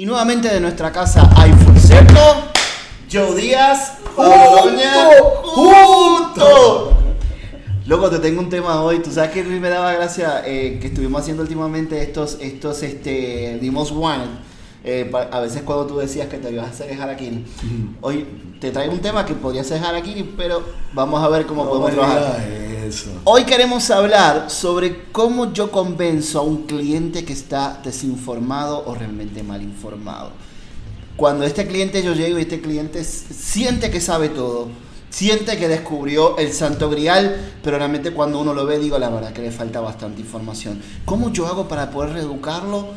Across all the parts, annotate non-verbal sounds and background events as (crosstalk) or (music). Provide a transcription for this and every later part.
Y nuevamente de nuestra casa hay Fulcerto, Joe Díaz, ¡Junto! junto. Loco, te tengo un tema hoy. Tú sabes que me daba gracia eh, que estuvimos haciendo últimamente estos, estos, este, Most Wanted. Eh, a veces cuando tú decías que te ibas a hacer Harakiri. Hoy te traigo un tema que podría ser Harakiri, pero vamos a ver cómo No podemos trabajar. Hoy queremos hablar sobre cómo yo convenzo a un cliente que está desinformado o realmente mal informado. Cuando este cliente yo llego y este cliente siente que sabe todo, siente que descubrió el santo grial, pero realmente cuando uno lo ve digo la verdad que le falta bastante información. ¿Cómo yo hago para poder reeducarlo,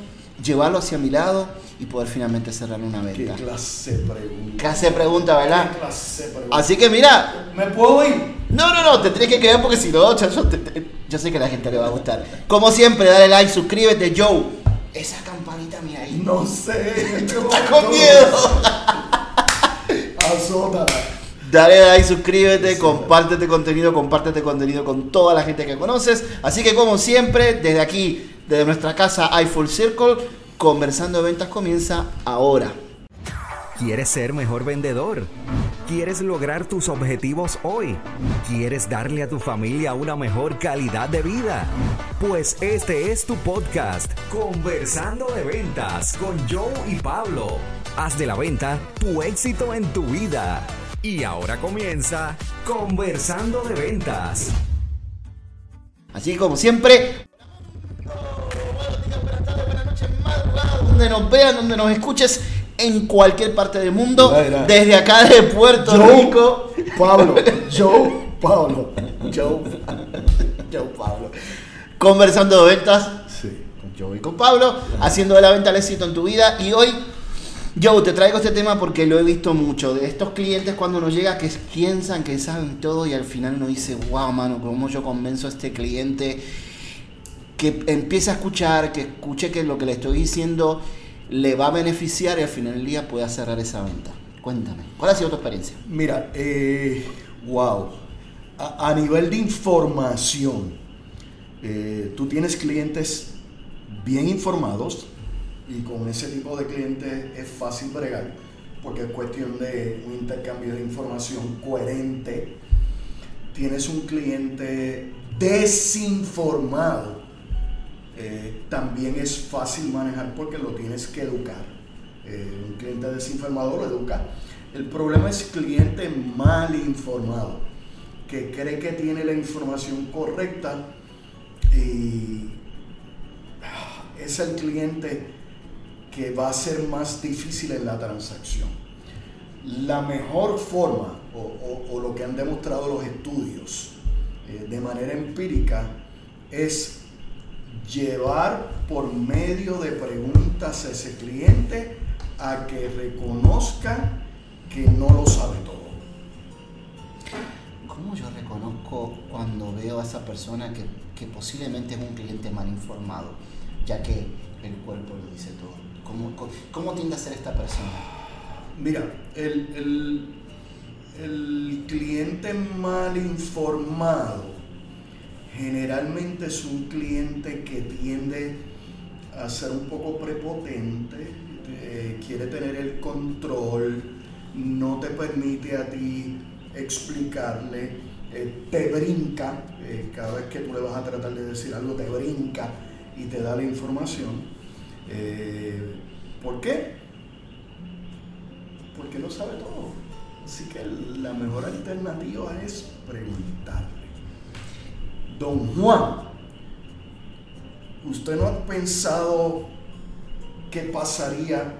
llevarlo hacia mi lado y poder finalmente cerrar una ¿Qué venta? clase de pregunta? Clase de pregunta, ¿verdad? ¿Qué clase de pregunta? Así que mira, ¿Me puedo ir? no, no, no, te tienes que quedar porque si no, yo, te- te- yo sé que a la gente le va a gustar. Como siempre, dale like, suscríbete, Joe. Esa campanita, mira ahí. No sé. Está con miedo. Azótala. Dale like, suscríbete, compártete contenido, compártete contenido con toda la gente que conoces. Así que como siempre, desde aquí, desde nuestra casa iFull Circle, conversando de ventas comienza ahora. ¿Quieres ser mejor vendedor? ¿Quieres lograr tus objetivos hoy? ¿Quieres darle a tu familia una mejor calidad de vida? Pues este es tu podcast, Conversando de Ventas con Joe y Pablo. Haz de la venta tu éxito en tu vida. Y ahora comienza Conversando de Ventas. Así como siempre, donde nos vean, donde nos escuches, en cualquier parte del mundo, Mira, mira. desde acá de Puerto Rico. Joe Pablo. (laughs) Joe Pablo. Joe, Joe Pablo. Conversando de ventas Sí. con Joe y con Pablo, haciendo de la venta el éxito en tu vida. Y hoy, Joe, te traigo este tema porque lo he visto mucho. De estos clientes cuando nos llega que piensan que saben todo y al final uno dice, wow, mano, ¿cómo yo convenzo a este cliente que empiece a escuchar, que escuche que lo que le estoy diciendo le va a beneficiar y al final del día pueda cerrar esa venta? Cuéntame, ¿cuál ha sido tu experiencia? Mira, eh, wow. A, nivel de información, eh, tú tienes clientes bien informados y con ese tipo de clientes es fácil bregar porque es cuestión de un intercambio de información coherente. Tienes un cliente desinformado, eh, también es fácil manejar porque lo tienes que educar. Eh, un cliente desinformado lo educa. El problema es cliente mal informado, que cree que tiene la información correcta y ah, es el cliente que va a ser más difícil en la transacción. La mejor forma, o, lo que han demostrado los estudios eh, de manera empírica, es llevar por medio de preguntas a ese cliente a que reconozca que no lo sabe todo. ¿Cómo yo reconozco cuando veo a esa persona que, que posiblemente es un cliente mal informado, ya que el cuerpo lo dice todo? ¿Cómo, cómo, cómo tiende a ser esta persona? Mira, el, el- el cliente mal informado generalmente es un cliente que tiende a ser un poco prepotente, eh, quiere tener el control, no te permite a ti explicarle, eh, te brinca, eh, cada vez que tú le vas a tratar de decir algo, te brinca y te da la información. ¿Por qué? Porque no sabe todo. Así que la mejor alternativa es preguntarle. Don Juan, ¿usted no ha pensado qué pasaría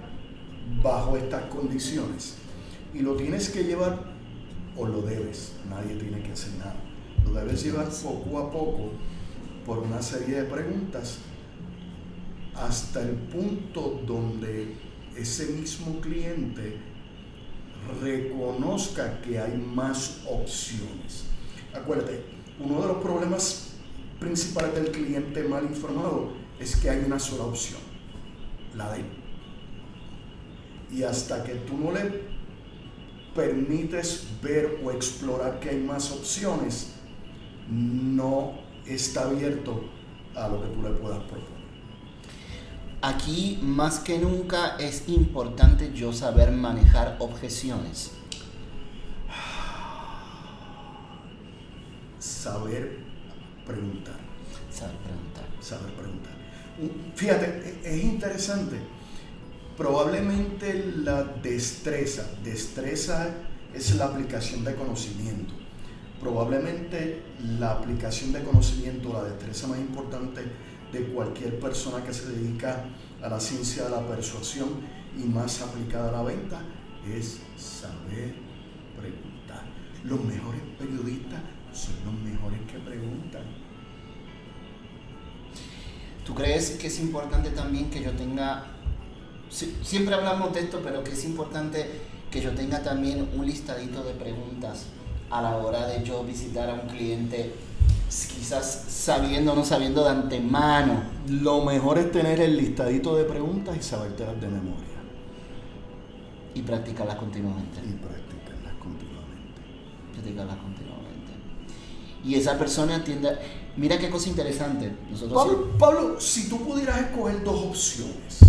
bajo estas condiciones? Y lo tienes que llevar, o lo debes, nadie tiene que hacer nada. Lo debes llevar poco a poco por una serie de preguntas hasta el punto donde ese mismo cliente reconozca que hay más opciones. Acuérdate, uno de los problemas principales del cliente mal informado es que hay una sola opción, la de él. Y hasta que tú no le permites ver o explorar que hay más opciones, no está abierto a lo que tú le puedas proponer. aquí más que nunca es importante yo saber manejar objeciones. Saber preguntar. Saber preguntar. Saber preguntar. Fíjate, e-, es interesante. Probablemente la destreza, destreza es la aplicación de conocimiento. Probablemente la aplicación de conocimiento, la destreza más importante de cualquier persona que se dedica a la ciencia de la persuasión y más aplicada a la venta es saber preguntar. Los mejores periodistas son los mejores que preguntan. ¿Tú crees que es importante también que yo tenga, siempre hablamos de esto, pero que es importante que yo tenga también un listadito de preguntas a la hora de yo visitar a un cliente, quizás sabiendo o no sabiendo de antemano? Lo mejor es tener el listadito de preguntas y sabértelas de memoria. Y practicarlas continuamente. Y practicarlas continuamente. Practicarlas continuamente. Y esa persona entiende Mira qué cosa interesante. Nosotros Pablo, si tú pudieras escoger dos opciones,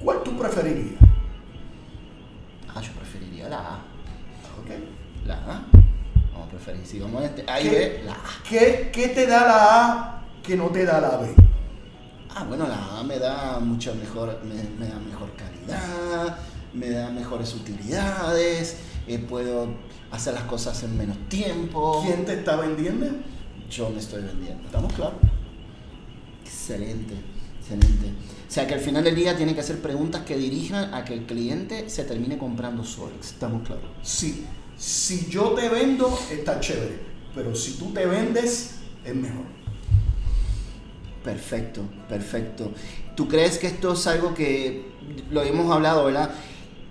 ¿cuál tú preferirías? Ah, yo preferiría la A. Ok. La A. Vamos a preferir. Si vamos a este, ahí ve la A. ¿Qué, ¿Qué te da la A que no te da la B? Ah, bueno, la A me da mucha mejor, me, da mejor calidad, me da mejores utilidades, eh, puedo hacer las cosas en menos tiempo. ¿Quién te está vendiendo? Yo me estoy vendiendo. ¿Estamos claros? Excelente, excelente. O sea que al final del día tiene que hacer preguntas que dirijan a que el cliente se termine comprando solo. Estamos claros. Sí, si yo te vendo, está chévere. Pero si tú te vendes, es mejor. Perfecto, perfecto. ¿Tú crees que esto es algo que lo hemos hablado, verdad?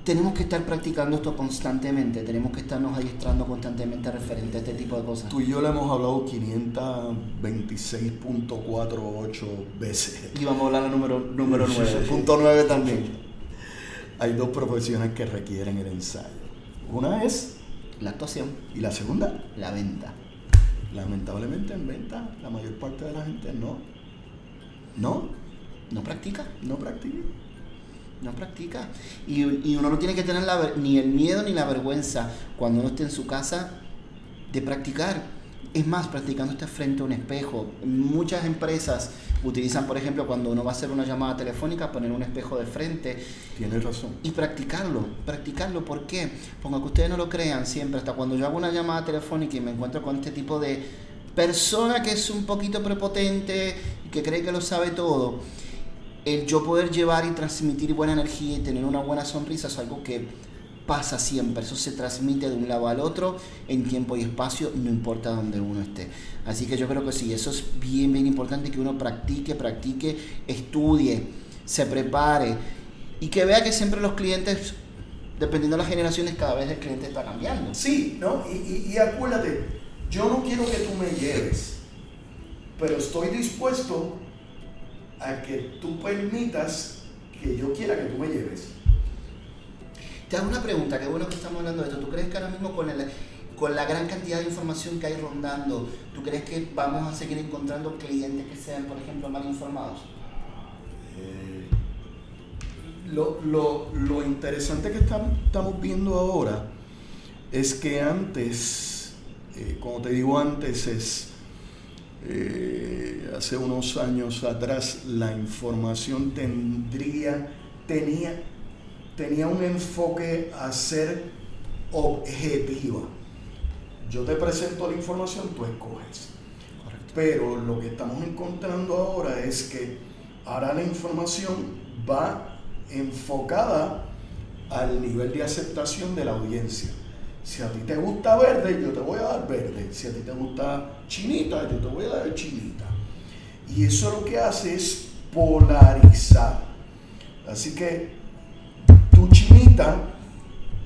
Tenemos que estar practicando esto constantemente, tenemos que estarnos adiestrando constantemente referente a este tipo de cosas. Tú y yo le hemos hablado 526.48 veces. Y vamos a hablar al número, número 9, punto 9 también. Hay dos profesiones que requieren el ensayo. Una es la actuación y la segunda la venta. Lamentablemente en venta la mayor parte de la gente no. ¿No? ¿No practica? No practica no practica. Y, uno no tiene que tener la, ni el miedo ni la vergüenza cuando uno esté en su casa de practicar. Es más, practicando está frente a un espejo. Muchas empresas utilizan, por ejemplo, cuando uno va a hacer una llamada telefónica, poner un espejo de frente. Tienes razón. Y practicarlo. Practicarlo, ¿por qué? Porque que ustedes no lo crean siempre, hasta cuando yo hago una llamada telefónica y me encuentro con este tipo de persona que es un poquito prepotente y que cree que lo sabe todo el yo poder llevar y transmitir buena energía y tener una buena sonrisa es algo que pasa siempre, eso se transmite de un lado al otro en tiempo y espacio, no importa dónde uno esté. Así que yo creo que sí, eso es bien, bien importante que uno practique, practique, estudie, se prepare y que vea que siempre los clientes, dependiendo de las generaciones, cada vez el cliente está cambiando. Sí, ¿no? Y, y acuérdate, yo no quiero que tú me lleves, pero estoy dispuesto a que tú permitas que yo quiera que tú me lleves. Te hago una pregunta, qué bueno que estamos hablando de esto. ¿Tú crees que ahora mismo con, el, con la gran cantidad de información que hay rondando, ¿tú crees que vamos a seguir encontrando clientes que sean, por ejemplo, mal informados? Eh, lo, lo, lo, interesante que estamos, viendo ahora es que antes, eh, como te digo antes, es eh, hace unos años atrás la información tendría, tenía, tenía un enfoque a ser objetiva. Yo te presento la información, tú escoges. Pero lo que estamos encontrando ahora es que ahora la información va enfocada al nivel de aceptación de la audiencia. Si a ti te gusta verde, yo te voy a dar verde. Si a ti te gusta chinita, yo te voy a dar chinita. Y eso lo que hace es polarizar. Así que tu chinita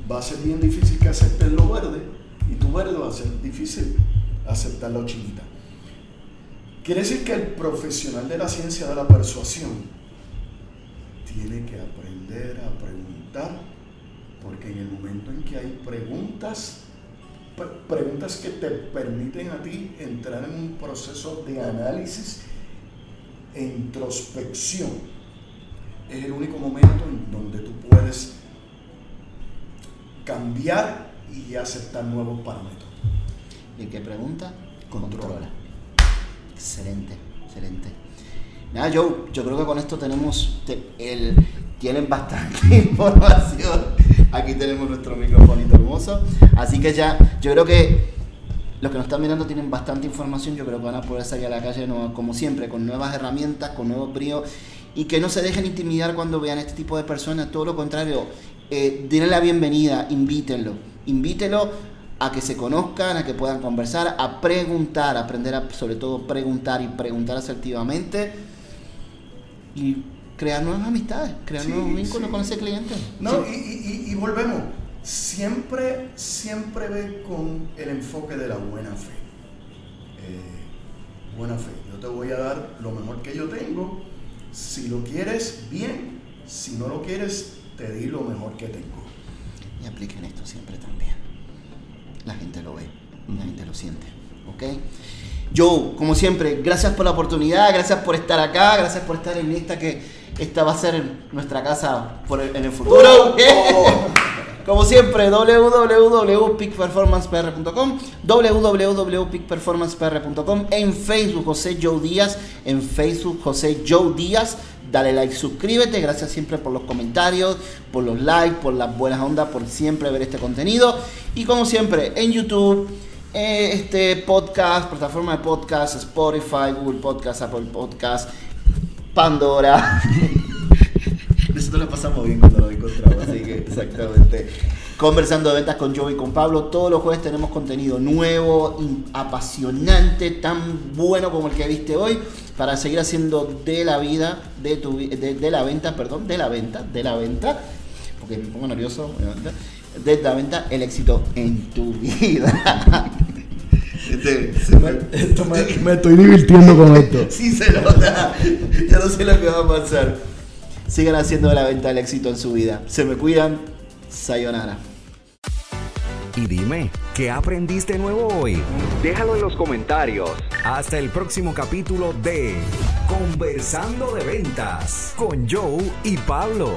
va a ser bien difícil que acepten lo verde y tu verde va a ser difícil aceptar lo chinita. Quiere decir que el profesional de la ciencia de la persuasión tiene que aprender a preguntar porque en el momento en que hay preguntas, preguntas que te permiten a ti entrar en un proceso de análisis e introspección es el único momento en donde tú puedes cambiar y aceptar nuevos parámetros. ¿Y qué pregunta? Controla. Excelente, excelente. Nada, yo, yo creo que con esto tenemos el, tienen bastante (laughs) información. Aquí tenemos nuestro microfonito hermoso. Así que ya, yo creo que los que nos están mirando tienen bastante información. Yo creo que van a poder salir a la calle, como siempre, con nuevas herramientas, con nuevos bríos. Y que no se dejen intimidar cuando vean este tipo de personas. Todo lo contrario, eh, denle la bienvenida, invítenlo. Invítenlo a que se conozcan, a que puedan conversar, a preguntar, a aprender a sobre todo preguntar y preguntar asertivamente. Y crear nuevas amistades, crear nuevos vínculos con ese cliente. No, y, volvemos. Siempre, siempre ve con el enfoque de la buena fe. Eh, buena fe. Yo te voy a dar lo mejor que yo tengo. Si lo quieres, bien. Si no lo quieres, te di lo mejor que tengo. Y apliquen esto siempre también. La gente lo ve, la gente lo siente. ¿Ok? Joe, como siempre, gracias por la oportunidad, gracias por estar acá, gracias por estar en esta que esta va a ser nuestra casa en el futuro. (laughs) Como siempre, www.peakperformancepr.com, www.peakperformancepr.com, en Facebook José Joe Díaz, en Facebook José Joe Díaz. Dale like, suscríbete, gracias siempre por los comentarios, por los likes, por las buenas ondas, por siempre ver este contenido. Y como siempre, en YouTube, eh, este podcast, plataforma de podcast, Spotify, Google Podcast, Apple Podcast, Pandora. (laughs) Nosotros lo pasamos bien cuando lo encontramos, así que exactamente. Conversando de ventas con Joe y con Pablo. Todos los jueves tenemos contenido nuevo, apasionante, tan bueno como el que viste hoy, para seguir haciendo de la vida, de, tu, de, la venta, perdón, de la venta, de la venta, porque me pongo nervioso, de la venta, el éxito en tu vida. Este, me, estoy divirtiendo con esto. (laughs) Sí se nota. Ya no sé lo que va a pasar. Sigan haciendo de la venta el éxito en su vida. Se me cuidan. Sayonara. Y dime, ¿qué aprendiste nuevo hoy? Déjalo en los comentarios. Hasta el próximo capítulo de Conversando de Ventas con Joe y Pablo.